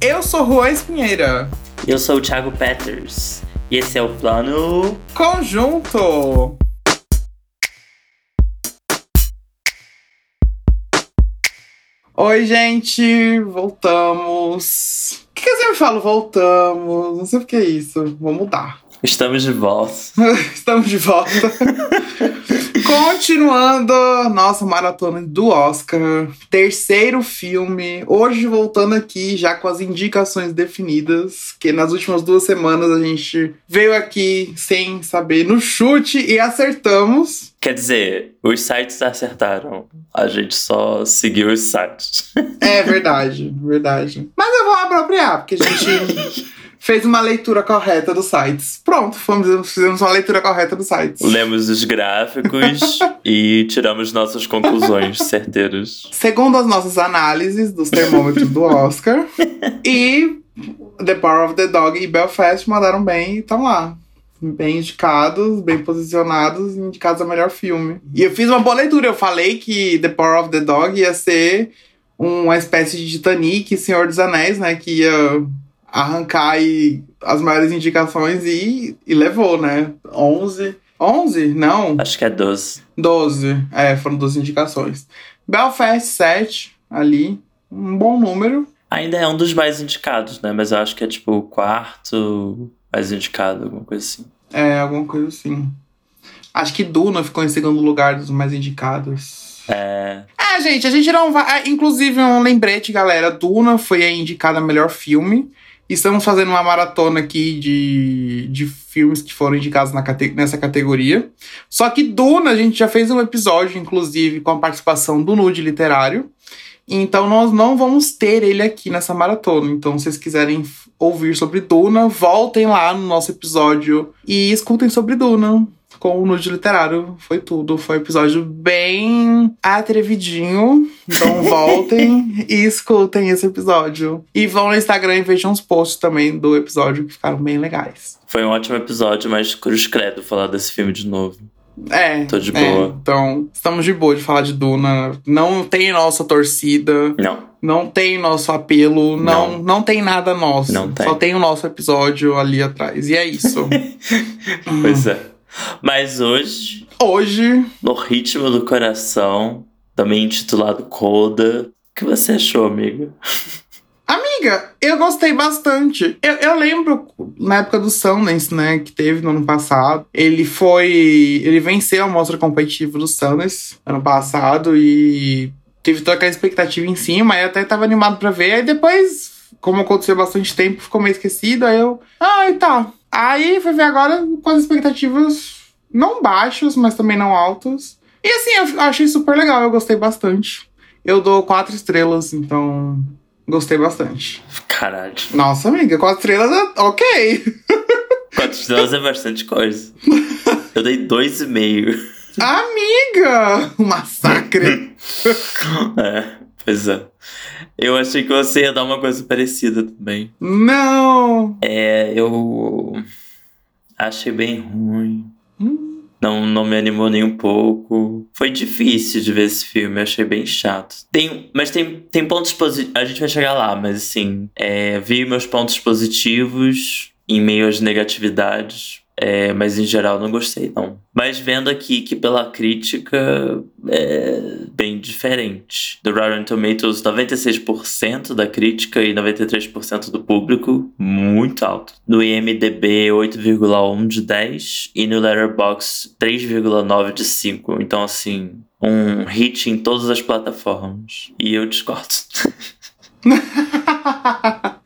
Eu sou Juan Espinheira. Eu sou o Thiago Peters. E esse é o Plano Conjunto. Oi, gente, voltamos. O que, que eu sempre falo? Voltamos. Não sei o que é isso. Vou mudar. Estamos de volta. Estamos de volta. Continuando nossa maratona do Oscar, terceiro filme. Hoje voltando aqui já com as indicações definidas, que nas últimas duas semanas a gente veio aqui sem saber no chute e acertamos. Quer dizer, os sites acertaram. A gente só seguiu os sites. É verdade, verdade. Mas eu vou apropriar, porque a gente fez uma leitura correta dos sites. Pronto, fomos, fizemos uma leitura correta dos sites. Lemos os gráficos e tiramos nossas conclusões certeiras. Segundo as nossas análises dos termômetros do Oscar. e The Power of the Dog e Belfast mandaram bem e estão lá. Bem indicados, bem posicionados, indicados a melhor filme. E eu fiz uma boa leitura. Eu falei que The Power of the Dog ia ser uma espécie de Titanic, Senhor dos Anéis, né? Que ia arrancar aí as maiores indicações e, e levou, né? 11. 11? Não. Acho que é 12. 12. É, foram 12 indicações. Belfast 7 ali. Um bom número. Ainda é um dos mais indicados, né? Mas eu acho que é tipo o quarto mais indicado, alguma coisa assim. É, alguma coisa assim. Acho que Duna ficou em segundo lugar dos mais indicados. É. É, gente, a gente não vai. é, Inclusive, um lembrete, galera. Duna foi a indicada melhor filme. Estamos fazendo uma maratona aqui de, de filmes que foram indicados na nessa categoria. Só que Duna, a gente já fez um episódio, inclusive, com a participação do Nude Literário. Então nós não vamos ter ele aqui nessa maratona. Então, se vocês quiserem ouvir sobre Duna, voltem lá no nosso episódio e escutem sobre Duna. Com o Nude Literário. Foi tudo. Foi um episódio bem atrevidinho. Então voltem e escutem esse episódio. E vão no Instagram e vejam os posts também do episódio que ficaram bem legais. Foi um ótimo episódio, mas cruz credo falar desse filme de novo. É. Tô de é. boa. Então, estamos de boa de falar de Duna. Não tem nossa torcida. Não. Não tem nosso apelo, não, Não. não, tem nada nosso. Não tem. Só tem o nosso episódio ali atrás. E é isso. Pois é. Mas hoje, Hoje, no ritmo do coração, também intitulado Coda. O que você achou, amigo? amiga, eu gostei bastante. Eu, eu lembro na época do Sundance, né, que teve no ano passado. Ele foi. Ele venceu a mostra competitiva do Sundance ano passado e teve toda aquela expectativa em cima. Eu até tava animado pra ver. Aí depois, como aconteceu bastante tempo, ficou meio esquecido. Aí eu. Ai, tá. Aí fui ver agora com as expectativas não baixas, mas também não altas. E assim, eu achei super legal, eu gostei bastante. Eu dou quatro estrelas, então gostei bastante. Caralho. Nossa, amiga, quatro estrelas é ok. Quatro estrelas é bastante coisa. Eu dei dois e meio. Amiga! Um massacre. É, pois é. Eu achei que você ia dar uma coisa parecida também. Não! É, eu achei bem ruim. Hum. Não, não me animou nem um pouco. Foi difícil de ver esse filme, achei bem chato. Tem, mas tem, tem pontos positivos. A gente vai chegar lá, mas assim, é, vi meus pontos positivos em meio às negatividades. É, mas em geral não gostei, não. Mas vendo aqui que pela crítica é bem diferente. Do Rotten Tomatoes, 96% da crítica e 93% do público, muito alto. No IMDB, 8,1 de 10 e no Letterboxd, 3,9 de 5. Então, assim, um hit em todas as plataformas. E eu discordo.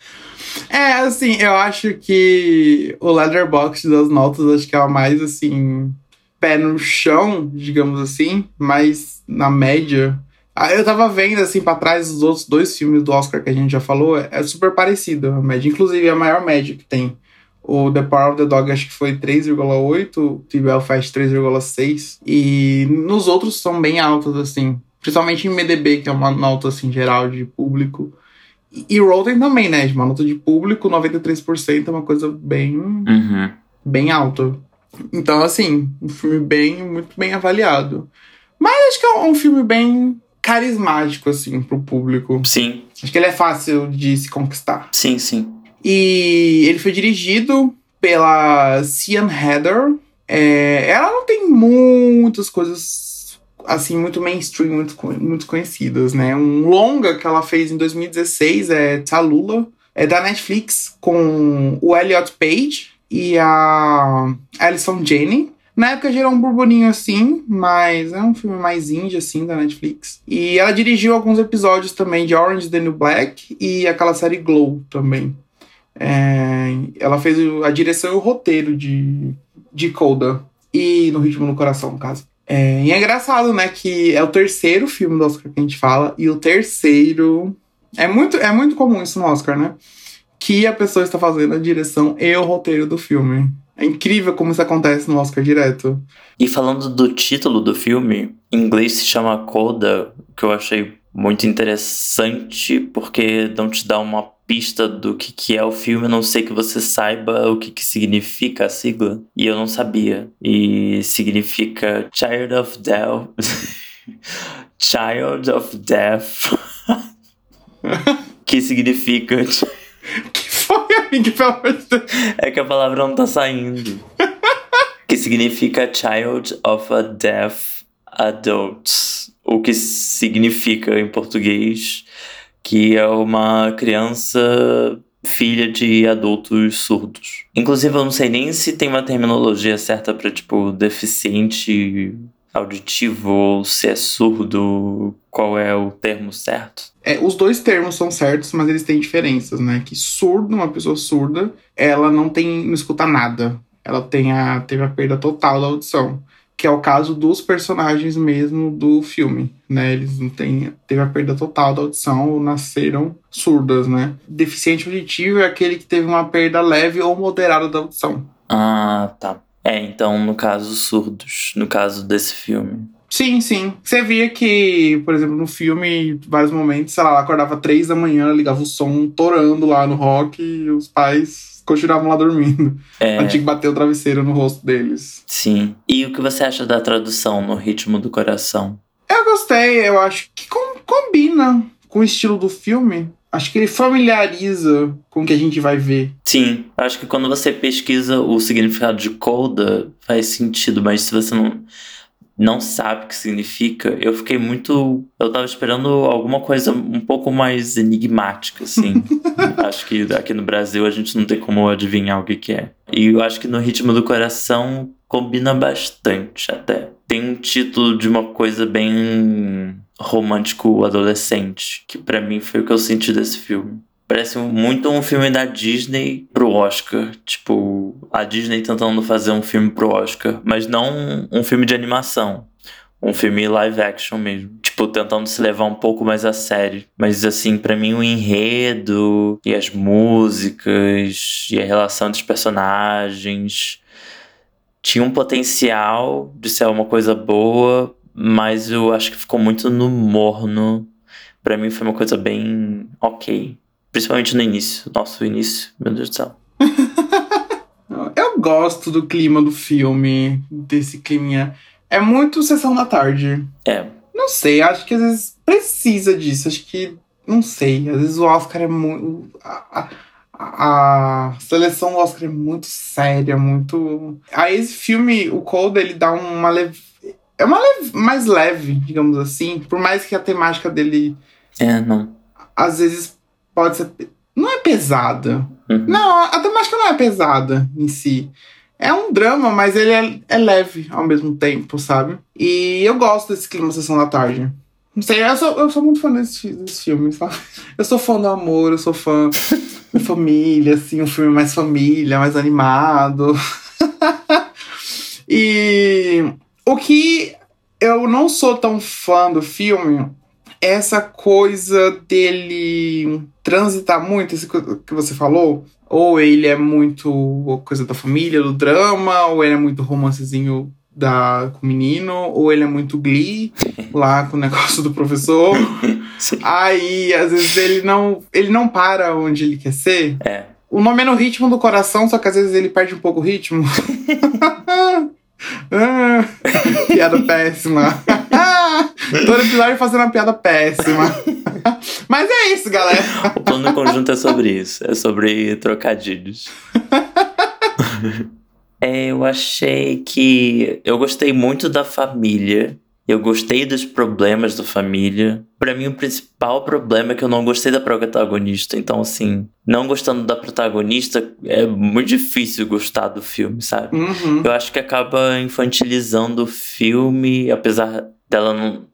é, assim, eu acho que o Leatherbox das notas acho que é a mais, assim, pé no chão, digamos assim, mas na média. Ah, Eu tava vendo, assim, pra trás os outros dois filmes do Oscar que a gente já falou, é, é super parecido a média. Inclusive, é a maior média que tem. O The Power of the Dog acho que foi 3,8, o The Belfast 3,6. E nos outros são bem altos, assim. Principalmente em MDB, que é uma nota, assim, geral de público. E- E Rotten também, né? Uma nota de público, 93% é uma coisa bem, Uhum. bem alta. Então, assim, um filme bem, muito bem avaliado. Mas acho que é um filme bem carismático, assim, pro público. Sim, Acho que ele é fácil de se conquistar. sim, sim. E ele foi dirigido pela Cian Heather. É, ela não tem muitas coisas assim muito mainstream, muito, muito conhecidas, né? Um longa que ela fez em 2016 é Tallulah, é da Netflix com o Elliot Page e a Alison Janney. Na época gerou um burburinho assim, mas é um filme mais indie assim da Netflix. E ela dirigiu alguns episódios também de Orange the New Black e aquela série Glow também. É, ela fez a direção e o roteiro de, de Coda. E no Ritmo no Coração, no caso. É, e é engraçado, né? Que é o terceiro filme do Oscar que a gente fala. E o terceiro. É muito, é muito comum isso no Oscar, né? Que a pessoa está fazendo a direção e o roteiro do filme. É incrível como isso acontece no Oscar direto. E falando do título do filme, em inglês se chama Coda, que eu achei muito interessante, porque não te dá uma pista do que, que é o filme, a não sei que você saiba o que, que significa a sigla. E eu não sabia. E significa Child of Death. Child of Death. que significa. Que foi, amigo? Pelo amor de Deus. É que a palavra não tá saindo. que significa Child of a Deaf Adult. O que significa em português que é uma criança filha de adultos surdos. Inclusive, eu não sei nem se tem uma terminologia certa pra, tipo, deficiente auditivo ou se é surdo, qual é o termo certo. É, os dois termos são certos, mas eles têm diferenças, né? Que surdo, uma pessoa surda, ela não tem, não escuta nada. Ela tem a, teve a perda total da audição. Que é o caso dos personagens mesmo do filme, né? Eles não têm, teve a perda total da audição ou nasceram surdas, né? Deficiente auditivo é aquele que teve uma perda leve ou moderada da audição. Ah, tá. É, então, no caso, surdos, no caso desse filme. Sim, sim. Você via que, por exemplo, no filme, em vários momentos, sei lá, ela acordava três da manhã, ligava o som torando lá no rock e os pais continuavam lá dormindo. É, Ela tinha que bater o travesseiro no rosto deles. sim. E o que você acha da tradução no ritmo do coração? Eu gostei, eu acho que com- combina com o estilo do filme. Acho que ele familiariza com o que a gente vai ver. Sim, acho que quando você pesquisa o significado de coda, faz sentido, mas se você não, não sabe o que significa, eu fiquei muito. Eu tava esperando alguma coisa um pouco mais enigmática, assim. acho que aqui no Brasil a gente não tem como adivinhar o que, que é. E eu acho que no ritmo do coração combina bastante até. Tem um título de uma coisa bem romântico adolescente, que pra mim foi o que eu senti desse filme. Parece muito um filme da Disney pro Oscar. Tipo, a Disney tentando fazer um filme pro Oscar. Mas não um filme de animação. Um filme live action mesmo. Tipo, tentando se levar um pouco mais a sério. Mas, assim, pra mim o enredo e as músicas e a relação dos personagens tinha um potencial de ser uma coisa boa, mas eu acho que ficou muito no morno. Pra mim foi uma coisa bem ok. Principalmente no início. Nossa, o início, meu Deus do céu. Eu gosto do clima do filme, desse clima. É muito sessão da tarde. É. Não sei, acho que às vezes precisa disso. Acho que. Não sei. Às vezes o Oscar é muito. A, a- a seleção do Oscar é muito séria, muito. Aí esse filme, o Cold, ele dá uma leve. É uma leve, mais leve, digamos assim. Por mais que a temática dele, É, não. às vezes, pode ser. Não é pesada. Uhum. Não, a temática não é pesada em si. É um drama, mas ele é, é leve ao mesmo tempo, sabe? E eu gosto desse clima Sessão da Tarde. Não sei, eu sou, eu sou muito fã desse, desse filme, sabe? Eu sou fã do amor, eu sou fã da família, assim, um filme mais família, mais animado. e o que eu não sou tão fã do filme essa coisa dele transitar muito, isso que você falou. Ou ele é muito coisa da família, do drama, ou ele é muito romancezinho da, com o menino, ou ele é muito glee, lá com o negócio do professor. Sim. Aí, às vezes, ele não, ele não para onde ele quer ser. É. O nome é no ritmo do coração, só que às vezes ele perde um pouco o ritmo. Ah, Piada péssima. Todo episódio fazendo uma piada péssima. Mas é isso, galera. O plano conjunto é sobre isso. É sobre trocadilhos. é, eu achei que. Eu gostei muito da família. Eu gostei dos problemas da família. Para mim, o principal problema é que eu não gostei da protagonista. Então, assim, não gostando da protagonista, é muito difícil gostar do filme, sabe? Uhum. Eu acho que acaba infantilizando o filme, apesar dela não,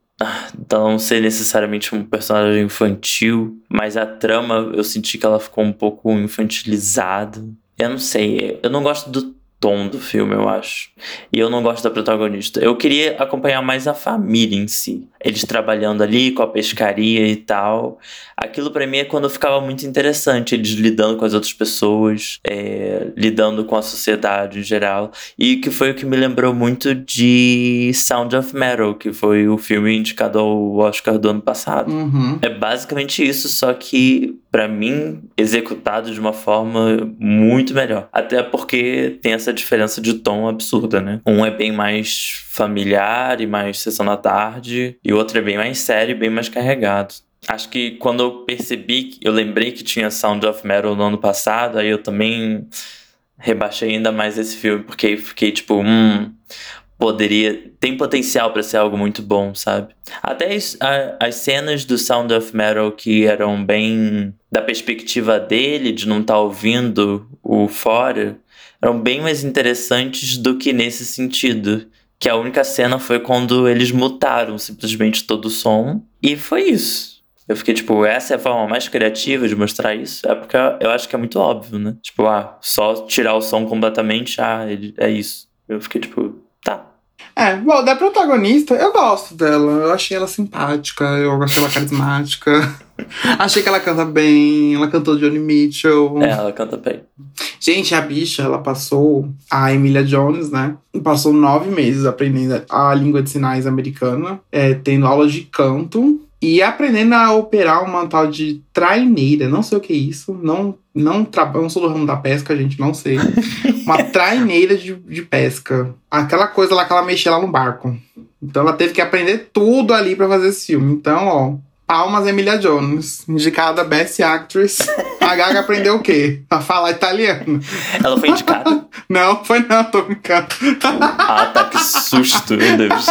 dela não ser necessariamente um personagem infantil, mas a trama eu senti que ela ficou um pouco infantilizada. Eu não sei, eu não gosto do tom do filme, eu acho. E eu não gosto da protagonista. Eu queria acompanhar mais a família em si. Eles trabalhando ali com a pescaria e tal. Aquilo para mim é quando ficava muito interessante. Eles lidando com as outras pessoas, é, lidando com a sociedade em geral. E que foi o que me lembrou muito de Sound of Metal, que foi o filme indicado ao Oscar do ano passado. Uhum. É basicamente isso, só que para mim executado de uma forma muito melhor. Até porque tem essa diferença de tom absurda, né? Um é bem mais familiar e mais sessão da tarde, e o outro é bem mais sério e bem mais carregado. Acho que quando eu percebi, eu lembrei que tinha Sound of Metal no ano passado, aí eu também rebaixei ainda mais esse filme, porque fiquei tipo, hum, poderia. tem potencial para ser algo muito bom, sabe? Até as, a, as cenas do Sound of Metal que eram bem da perspectiva dele, de não estar tá ouvindo o fora, eram bem mais interessantes do que nesse sentido. Que a única cena foi quando eles mutaram simplesmente todo o som. E foi isso. Eu fiquei tipo, essa é a forma mais criativa de mostrar isso? É porque eu acho que é muito óbvio, né? Tipo, ah, só tirar o som completamente, ah, é isso. Eu fiquei tipo, tá. É, bom, da protagonista, eu gosto dela. Eu achei ela simpática, eu achei ela carismática. achei que ela canta bem, ela cantou Johnny Mitchell. É, ela canta bem. Gente, a bicha, ela passou, a Emilia Jones, né? Passou nove meses aprendendo a língua de sinais americana, é, tendo aulas de canto e aprendendo a operar uma tal de traineira. Não sei o que é isso. Não, não, não sou do ramo da pesca, gente, não sei. Uma traineira de, de pesca. Aquela coisa lá que ela mexia lá no barco. Então ela teve que aprender tudo ali para fazer esse filme. Então, ó, Palmas Emilia Jones, indicada Best Actress. A Gaga aprendeu o quê? A falar italiano. Ela foi indicada? não, foi não, tô brincando. ah, tá, que susto, meu Deus.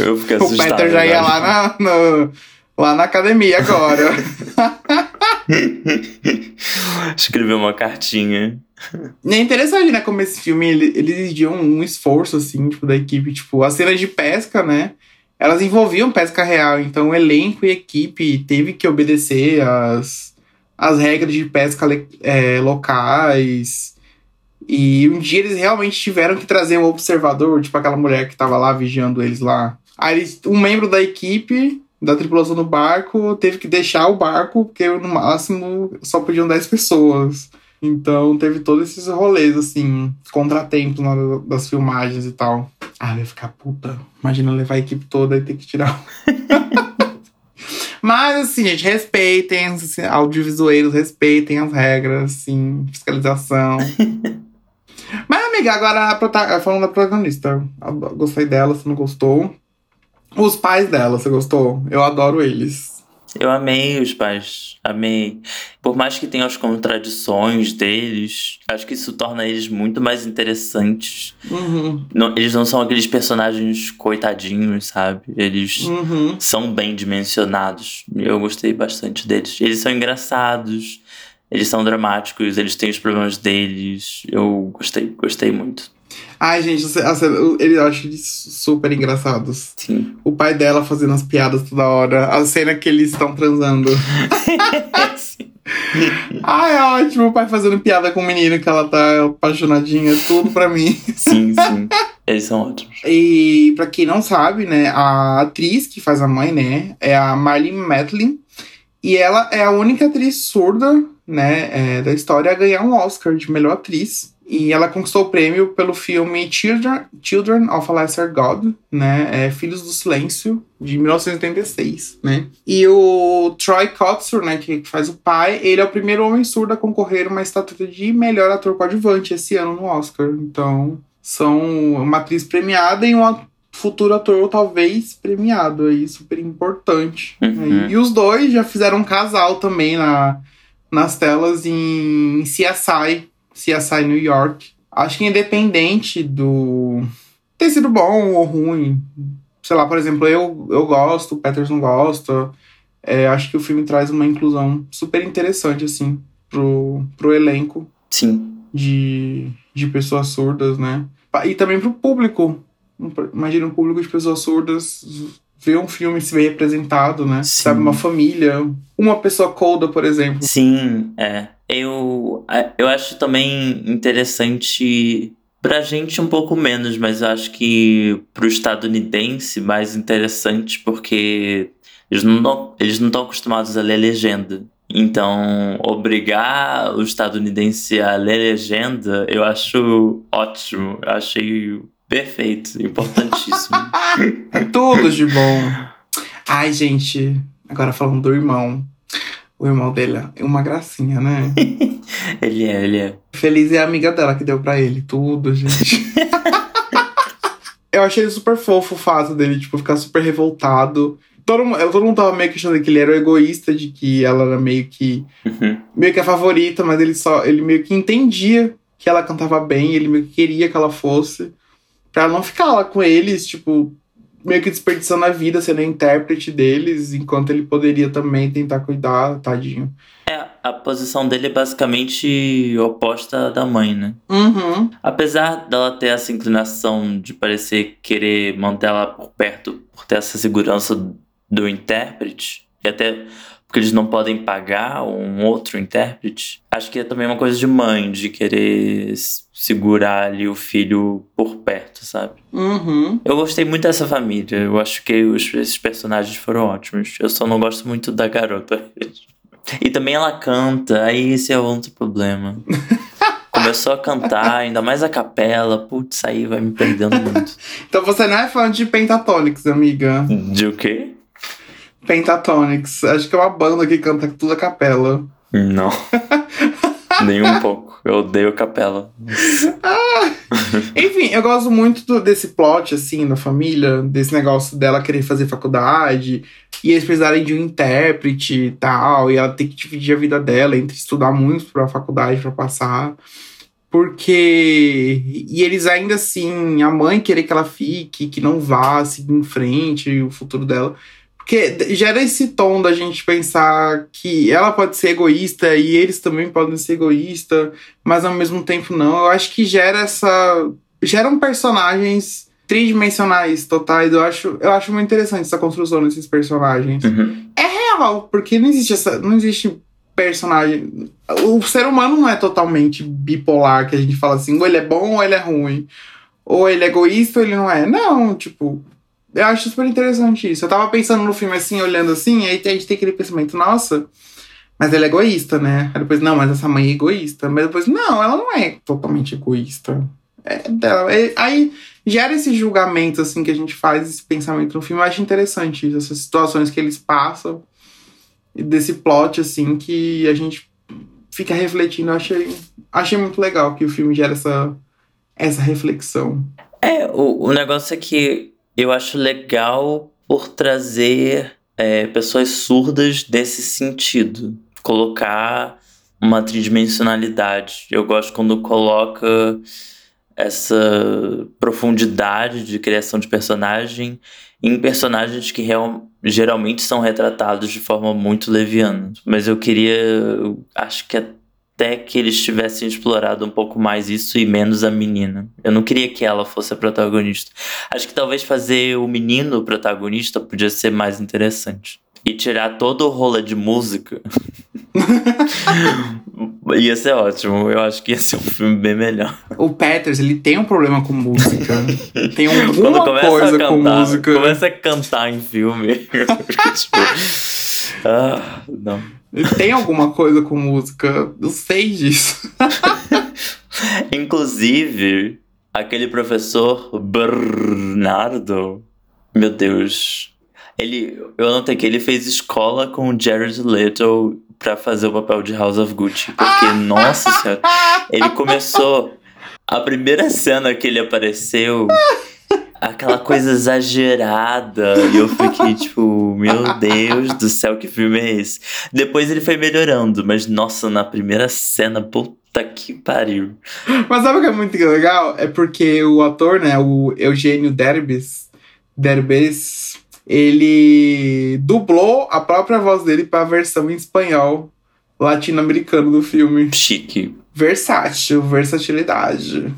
Eu fiquei assustado. O Peter já ia lá na, no, lá na academia agora. Escreveu uma cartinha. E é interessante, né, como esse filme, ele, ele exigiu um, um esforço, assim, tipo, da equipe. Tipo, as cenas de pesca, né? Elas envolviam pesca real, então elenco e equipe teve que obedecer as, as regras de pesca é, locais. E um dia eles realmente tiveram que trazer um observador, tipo aquela mulher que estava lá vigiando eles lá. Aí um membro da equipe, da tripulação do barco, teve que deixar o barco, porque no máximo só podiam 10 pessoas. Então teve todos esses rolês, assim, contratempos das filmagens e tal. Ah, eu ia ficar puta. Imagina levar a equipe toda e ter que tirar. Mas, assim, gente, respeitem, assim, audiovisueiros, respeitem as regras, assim, fiscalização. Mas, amiga, agora falando da protagonista. Gostei dela, você não gostou. Os pais dela, você gostou? Eu adoro eles. Eu amei os pais, amei. Por mais que tenha as contradições deles, acho que isso torna eles muito mais interessantes. Uhum. Não, eles não são aqueles personagens coitadinhos, sabe? Eles uhum. são bem dimensionados. Eu gostei bastante deles. Eles são engraçados, eles são dramáticos, eles têm os problemas deles. Eu gostei, gostei muito. Ai, gente, ele acha eles super engraçados. Sim. O pai dela fazendo as piadas toda hora. A cena que eles estão transando. Ai, é ótimo. O pai fazendo piada com o menino que ela tá apaixonadinha. Tudo pra mim. Sim, sim. Eles são ótimos. E pra quem não sabe, né, a atriz que faz a mãe, né, é a Marlene Matlin. E ela é a única atriz surda, né, é, da história a ganhar um Oscar de melhor atriz. E ela conquistou o prêmio pelo filme Children, Children of a Lesser God, né? É, Filhos do Silêncio, de 1986, né? E o Troy Kotsur, né, que faz o pai, ele é o primeiro homem surdo a concorrer uma estatueta de melhor ator coadjuvante esse ano no Oscar. Então, são uma atriz premiada e um futuro ator talvez premiado aí, super importante. Uhum. E os dois já fizeram um casal também na, nas telas em CSI, CSI New York. Acho que independente do ter sido bom ou ruim, sei lá, por exemplo, eu, eu gosto, o Peterson gosta. É, acho que o filme traz uma inclusão super interessante, assim, pro, pro elenco Sim. de, de pessoas surdas, né? E também pro público. Imagina um público de pessoas surdas ver um filme se ver representado, né? Sim. Sabe, uma família. Uma pessoa colda, por exemplo. Sim, é. Eu, é, eu acho também interessante pra gente um pouco menos, mas eu acho que pro estadunidense mais interessante porque eles não eles não estão acostumados a ler legenda. Então, obrigar o estadunidense a ler legenda, eu acho ótimo. Eu achei perfeito, importantíssimo. Tudo de bom. Ai, gente, agora falando do irmão. O irmão dele é uma gracinha, né? ele é, ele é. Feliz é a amiga dela que deu pra ele. Tudo, gente. Eu achei super fofo o fato dele, tipo, ficar super revoltado. Todo, mundo- todo mundo tava meio questionando que ele era o egoísta, de que ela era meio que. Uhum. meio que a favorita, mas ele só. ele meio que entendia que ela cantava bem, ele meio que queria que ela fosse. Pra ela não ficar lá com eles, tipo, meio que desperdiçando a vida, sendo intérprete deles, enquanto ele poderia também tentar cuidar, tadinho. É, a posição dele é basicamente oposta à da mãe, né? Uhum. Apesar dela ter essa inclinação de parecer querer manter ela por perto, por ter essa segurança do intérprete, e até porque eles não podem pagar um outro intérprete, acho que é também uma coisa de mãe, de querer segurar ali o filho por perto, sabe? Uhum. Eu gostei muito dessa família, eu acho que os, esses personagens foram ótimos. Eu só não gosto muito da garota. E também ela canta, aí esse é outro problema. Começou a cantar, ainda mais a capela, putz, aí vai me perdendo muito. Então você não é fã de Pentatonix, amiga? De o quê? Pentatonix. Acho que é uma banda que canta tudo a capela. Não. Nem um pouco. Eu odeio a capela. Enfim, eu gosto muito do- desse plot, assim, da família, desse negócio dela querer fazer faculdade, e eles precisarem de um intérprete e tal, e ela ter que dividir a vida dela entre estudar muito pra faculdade pra passar. Porque. E eles ainda assim, a mãe querer que ela fique, que não vá seguir em frente, o futuro dela. Porque gera esse tom da gente pensar que ela pode ser egoísta e eles também podem ser egoístas mas ao mesmo tempo não. Eu acho que gera essa. geram personagens tridimensionais totais. Eu acho, eu acho muito interessante essa construção desses personagens. Uhum. Real, porque não existe essa. Não existe personagem. O ser humano não é totalmente bipolar, que a gente fala assim, ou ele é bom ou ele é ruim. Ou ele é egoísta ou ele não é. Não, tipo. Eu acho super interessante isso. Eu tava pensando no filme assim, olhando assim, aí a gente tem aquele pensamento, nossa, mas ele é egoísta, né? Aí depois, não, mas essa mãe é egoísta. Mas depois, não, ela não é totalmente egoísta. É dela. É- aí gera esse julgamento, assim, que a gente faz, esse pensamento no filme. Eu acho interessante isso, essas situações que eles passam, desse plot, assim, que a gente fica refletindo. Eu achei, achei muito legal que o filme gera essa, essa reflexão. É, o, o negócio é que eu acho legal por trazer é, pessoas surdas desse sentido. Colocar uma tridimensionalidade. Eu gosto quando coloca essa profundidade de criação de personagem em personagens que real, geralmente são retratados de forma muito leviana. Mas eu queria. acho que até que eles tivessem explorado um pouco mais isso e menos a menina. Eu não queria que ela fosse a protagonista. Acho que talvez fazer o menino o protagonista podia ser mais interessante. E tirar todo o rolê de música. ia ser ótimo. Eu acho que ia ser um filme bem melhor. O Peters, ele tem um problema com música. tem Quando alguma começa coisa a cantar, com música. começa a cantar em filme. tipo, ah, não. Ele tem alguma coisa com música. Eu sei disso. Inclusive, aquele professor Bernardo, meu Deus, ele, eu notei que ele fez escola com o Jared Leto pra fazer o papel de House of Gucci, porque nossa senhora, ele começou a primeira cena que ele apareceu aquela coisa exagerada. E eu fiquei tipo, meu Deus do céu, que filme é esse? Depois ele foi melhorando, mas nossa, na primeira cena, puta que pariu. Mas sabe o que é muito legal? É porque o ator, né, o Eugênio Derbez, Derbez, ele dublou a própria voz dele para a versão em espanhol latino-americano do filme. Chique. Versátil, versatilidade.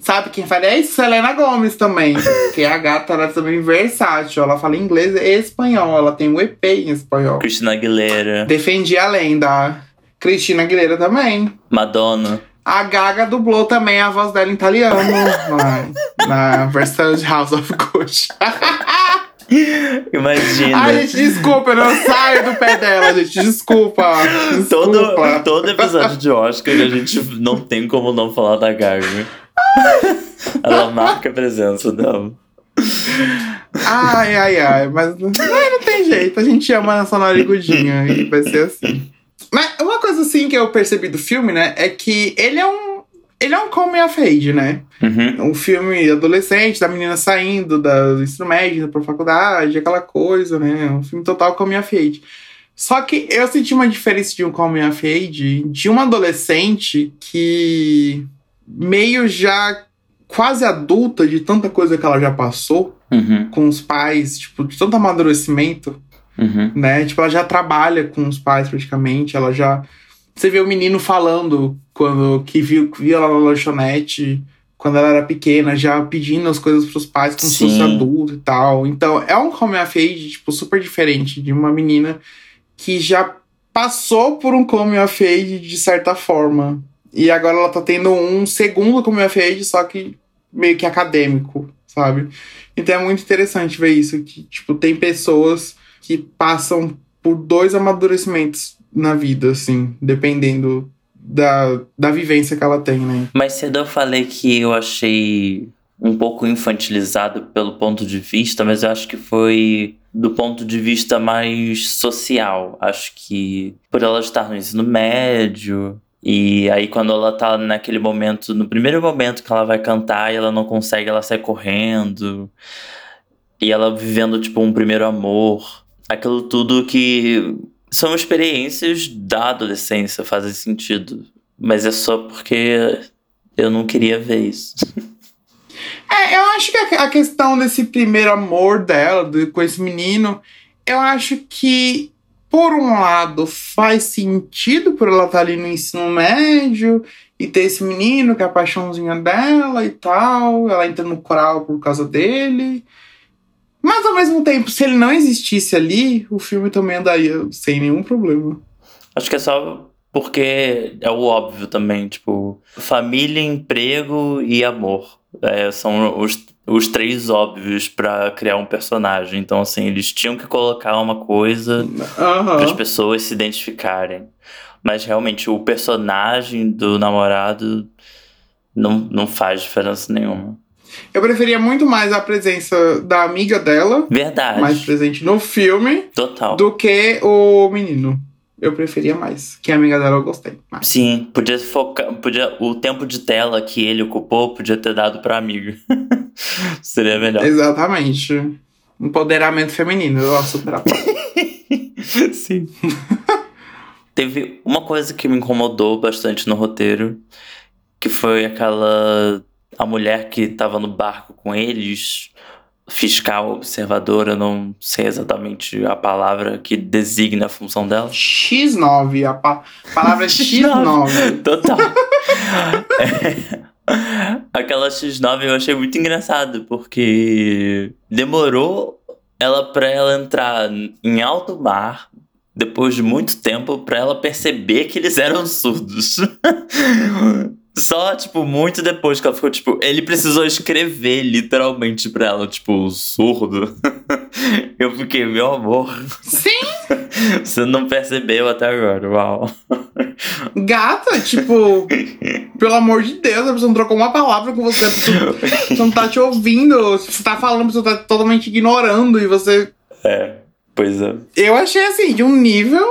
Sabe quem fala isso? Selena Gomes também. que a gata ela é também versátil. Ela fala inglês e espanhol. Ela tem um EP em espanhol. Cristina Aguilera. Defendi a lenda. Cristina Aguilera também. Madonna. A Gaga dublou também a voz dela em italiano na, na versão de House of Gucci. Imagina. Ai, gente, desculpa, eu não saio do pé dela, gente. Desculpa. desculpa. Todo, todo episódio de Oscar a gente não tem como não falar da Gaga. Ela marca a presença dela. Ai, ai, ai. Mas não, não tem jeito. A gente ama a Sonorigudinha e vai ser assim. Mas uma coisa assim que eu percebi do filme, né, é que ele é um. Ele é um coming of age, né? Uhum. Um filme adolescente, da menina saindo do ensino médio, pra faculdade, aquela coisa, né? Um filme total coming of age. Só que eu senti uma diferença de um coming of age de uma adolescente que meio já quase adulta de tanta coisa que ela já passou Uhum. com os pais, tipo, de tanto amadurecimento, Uhum. né? Tipo, ela já trabalha com os pais praticamente, ela já. Você vê o menino falando quando que viu, viu ela na lanchonete quando ela era pequena, já pedindo as coisas pros pais como se fosse adulto e tal. Então, é um coming of age, tipo, super diferente de uma menina que já passou por um coming of age de certa forma. E agora ela tá tendo um segundo coming of age, só que meio que acadêmico, sabe? Então é muito interessante ver isso, que, tipo, tem pessoas que passam por dois amadurecimentos na vida, assim, dependendo da, da vivência que ela tem, né? Mais cedo eu falei que eu achei um pouco infantilizado pelo ponto de vista, mas eu acho que foi do ponto de vista mais social. Acho que por ela estar no ensino médio, e aí quando ela tá naquele momento, no primeiro momento que ela vai cantar e ela não consegue, ela sai correndo. E ela vivendo, tipo, um primeiro amor. Aquilo tudo que são experiências da adolescência, fazem sentido. Mas é só porque eu não queria ver isso. É, eu acho que a questão desse primeiro amor dela, com esse menino, eu acho que, por um lado, faz sentido por ela estar ali no ensino médio e ter esse menino que é a paixãozinha dela e tal, ela entra no coral por causa dele. Mas ao mesmo tempo, se ele não existisse ali, o filme também andaria sem nenhum problema. Acho que é só porque é o óbvio também, tipo, família, emprego e amor. É, são os, os três óbvios pra criar um personagem. Então, assim, eles tinham que colocar uma coisa para as pessoas se identificarem. Mas realmente o personagem do namorado não, não faz diferença nenhuma. Eu preferia muito mais a presença da amiga dela, Verdade. mais presente no filme, Total. do que o menino. Eu preferia mais. Que a amiga dela eu gostei. mais. Sim, podia focar. Podia, o tempo de tela que ele ocupou podia ter dado pra amiga. Seria melhor. Exatamente. Empoderamento feminino, eu super. Sim. Teve uma coisa que me incomodou bastante no roteiro, que foi aquela. A mulher que tava no barco com eles, fiscal, observadora, não sei exatamente a palavra que designa a função dela. X9, a pa palavra é X9. Total. É. Aquela X9 eu achei muito engraçado, porque demorou ela pra ela entrar em alto mar, depois de muito tempo, pra ela perceber que eles eram surdos. Só, tipo, muito depois que ela ficou, tipo, ele precisou escrever literalmente pra ela, tipo, surdo. Eu fiquei, meu amor, Sim, você não percebeu até agora, uau. gata, tipo, pelo amor de Deus, a pessoa não trocou uma palavra com você, a pessoa, a pessoa não tá te ouvindo, você tá falando, a pessoa tá totalmente ignorando e você. É, pois é. Eu achei assim, de um nível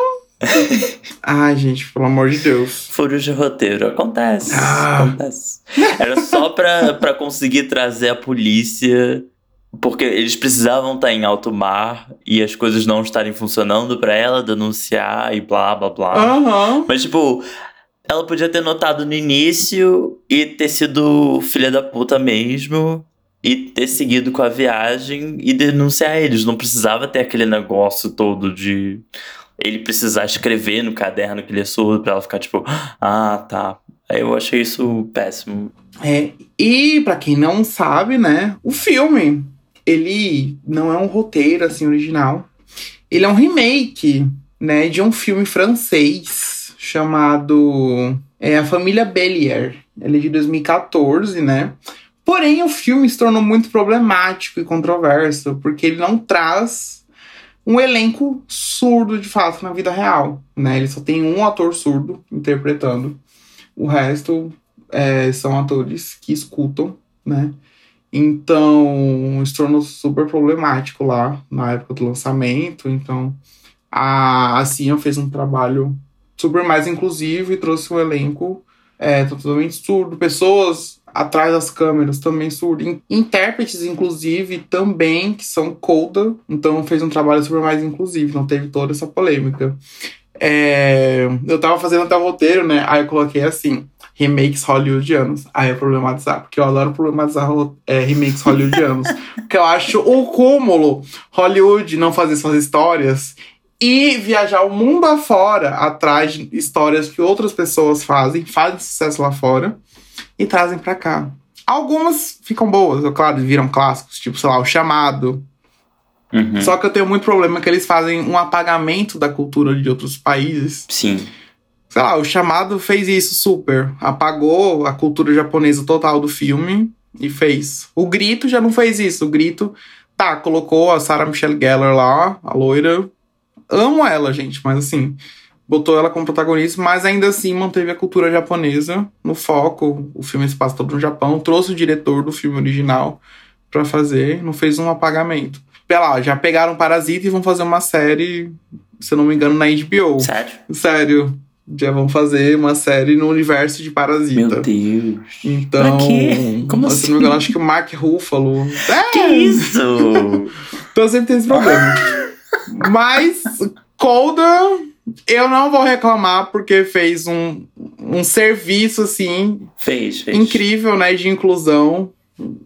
Ai, gente, pelo amor de Deus. Furos de roteiro. Acontece. Ah. Acontece. Era só pra, pra conseguir trazer a polícia. Porque eles precisavam estar em alto mar e as coisas não estarem funcionando pra ela denunciar e blá blá blá. Aham. Mas, tipo, ela podia ter notado no início e ter sido filha da puta mesmo. E ter seguido com a viagem e denunciar eles. Não precisava ter aquele negócio todo de ele precisar escrever no caderno que ele é surdo pra ela ficar tipo, ah, tá. Eu achei isso péssimo. É, e pra quem não sabe, né, o filme, ele não é um roteiro assim original. Ele é um remake, né, de um filme francês chamado é, A Família Bellier. Ele é de 2014, né? Porém, o filme se tornou muito problemático e controverso, porque ele não traz um elenco surdo de fato na vida real, né? Ele só tem um ator surdo interpretando. O resto é, são atores que escutam, né? Então, se tornou super problemático lá na época do lançamento. Então, a, a Cia fez um trabalho super mais inclusivo e trouxe um elenco é, totalmente surdo. Pessoas atrás das câmeras também. In- Intérpretes, inclusive, também, que são coda. Então, fez um trabalho super mais inclusivo. Não teve toda essa polêmica. É, eu tava fazendo até o roteiro, né? Aí eu coloquei assim: remakes hollywoodianos. Aí é problematizar, porque eu adoro problematizar ro- é, remakes hollywoodianos. porque eu acho o cúmulo Hollywood não fazer suas histórias e viajar o mundo afora atrás de histórias que outras pessoas fazem, fazem sucesso lá fora e trazem pra cá. Algumas ficam boas, claro, viram clássicos, tipo, sei lá, O Chamado, Uhum. só que eu tenho muito problema que eles fazem um apagamento da cultura de outros países. Sim. Sei lá, o chamado fez isso super. Apagou a cultura japonesa total do filme e fez. O grito já não fez isso. O grito, tá, colocou a Sarah Michelle Gellar lá, a loira. Amo ela, gente, mas assim, botou ela como protagonista, mas ainda assim manteve a cultura japonesa no foco. O filme se passa todo no Japão, trouxe o diretor do filme original pra fazer, não fez um apagamento. Lá, já pegaram Parasita e vão fazer uma série, se eu não me engano, na HBO. Sério? Sério. Já vão fazer uma série no universo de Parasita. Meu Deus. Então. Pra quê? Como se não me assim? engano, acho que o Mark Ruffalo. É, Que isso? então sempre tem esse problema. Mas, Colda, eu não vou reclamar porque fez um, um serviço, assim, fez, fez. incrível, né, de inclusão.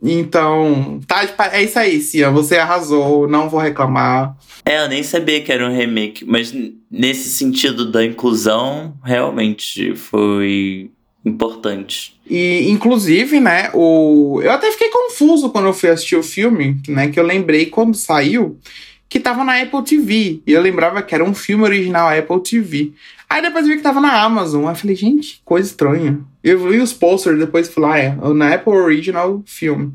Então, tá é isso aí, Cia. Você arrasou, não vou reclamar. É, eu nem sabia que era um remake, mas nesse sentido da inclusão, realmente foi importante. E, inclusive, né, o... eu até fiquei confuso quando eu fui assistir o filme, né, que eu lembrei quando saiu que tava na Apple TV. E eu lembrava que era um filme original Apple TV. Aí depois eu vi que tava na Amazon. Aí eu falei, gente, coisa estranha. Eu vi os posters depois fui lá, é, na Apple Original Filme.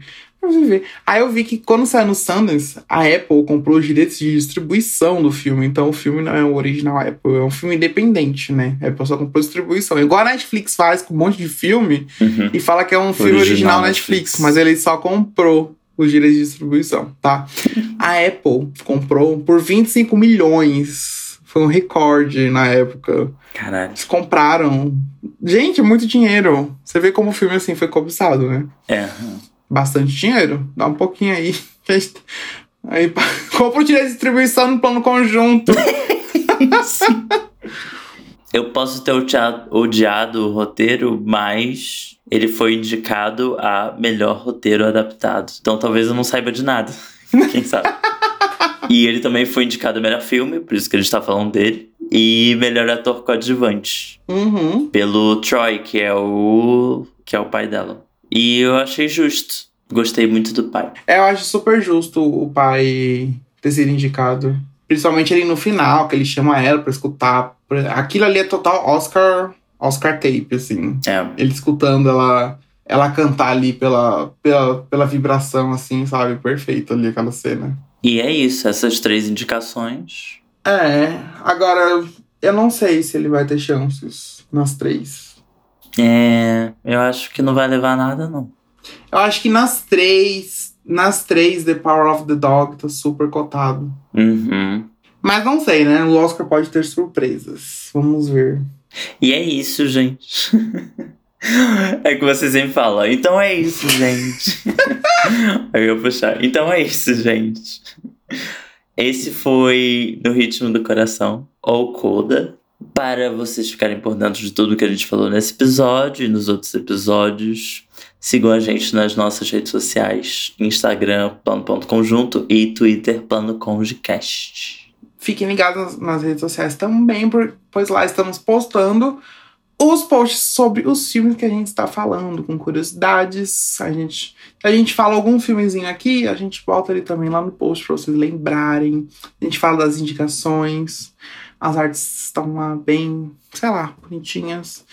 Aí eu vi que quando saiu no Sundance, a Apple comprou os direitos de distribuição do filme. Então o filme não é o original Apple, é um filme independente, né? A Apple só comprou distribuição. Igual a Netflix faz com um monte de filme Uhum. e fala que é um filme Original original Netflix, Netflix. mas ele só comprou os direitos de distribuição, tá? A Apple comprou por 25 milhões. Foi um recorde na época. Caralho. Eles compraram. Gente, muito dinheiro. Você vê como o filme assim foi cobiçado, né? É. Bastante dinheiro. Dá um pouquinho aí. Aí compra o direito de distribuição no plano conjunto. Eu posso ter odiado, o roteiro, mas ele foi indicado a melhor roteiro adaptado. Então talvez eu não saiba de nada. Quem sabe? e ele também foi indicado a melhor filme, por isso que a gente tá falando dele. E melhor ator coadjuvante. Uhum. Pelo Troy, que é o. que é o pai dela. E eu achei justo. Gostei muito do pai. É, eu acho super justo o pai ter sido indicado. Principalmente ali no final, que ele chama ela pra escutar. Aquilo ali é total Oscar, Oscar tape, assim. É. Ele escutando ela, ela cantar ali pela, pela, pela vibração, assim, sabe? Perfeito ali aquela cena. E é isso, essas três indicações. É, agora eu não sei se ele vai ter chances nas três. É. Eu acho que não vai levar nada, não. Eu acho que nas três, nas três, The Power of the Dog tá super cotado. Uhum. Mas não sei, né? O Oscar pode ter surpresas. Vamos ver. E é isso, gente. É que você sempre fala, então é isso, gente. Aí eu puxar, então é isso, gente. Esse foi No Ritmo do Coração, ou Coda. Para vocês ficarem por dentro de tudo que a gente falou nesse episódio e nos outros episódios, sigam a gente nas nossas redes sociais: Instagram, plano.conjunto e Twitter, plano congecast. Fiquem ligados nas redes sociais também, pois lá estamos postando os posts sobre os filmes que a gente está falando, com curiosidades. A gente, a gente fala algum filmezinho aqui, a gente bota ele também lá no post para vocês lembrarem. A gente fala das indicações. As artes estão lá bem, sei lá, bonitinhas.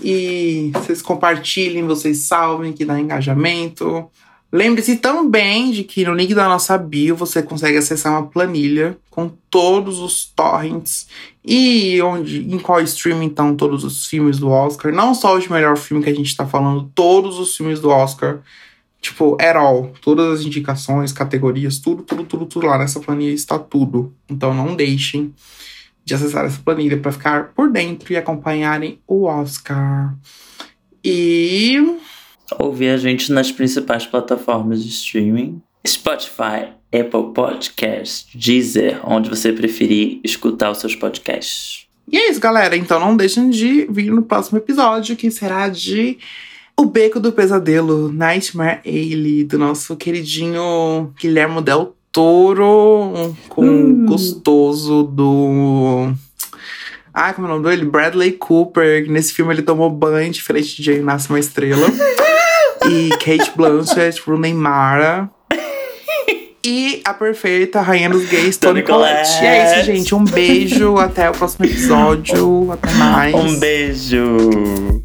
E vocês compartilhem, vocês salvem, que dá engajamento. Lembre-se também de que no link da nossa bio você consegue acessar uma planilha com todos os torrents e onde, em qual streaming estão todos os filmes do Oscar. Não só o de melhor filme que a gente está falando, todos os filmes do Oscar. Tipo, at all. Todas as indicações, categorias, tudo, tudo, tudo, tudo lá nessa planilha está tudo. Então não deixem de acessar essa planilha para ficar por dentro e acompanharem o Oscar. E. Ouvir a gente nas principais plataformas de streaming: Spotify, Apple Podcast, Deezer, onde você preferir escutar os seus podcasts. E é isso, galera. Então não deixem de vir no próximo episódio, que será de O Beco do Pesadelo, Nightmare Alley, do nosso queridinho Guilhermo Del Toro com hum. gostoso do. Ah, como é o nome dele? Bradley Cooper. Nesse filme ele tomou banho, diferente de Jane Nasce uma Estrela. e Kate Blanchett, Rooney Mara. E a perfeita rainha dos gays, Tony Collette. E é isso, gente. Um beijo. Até o próximo episódio. Até mais. Um beijo.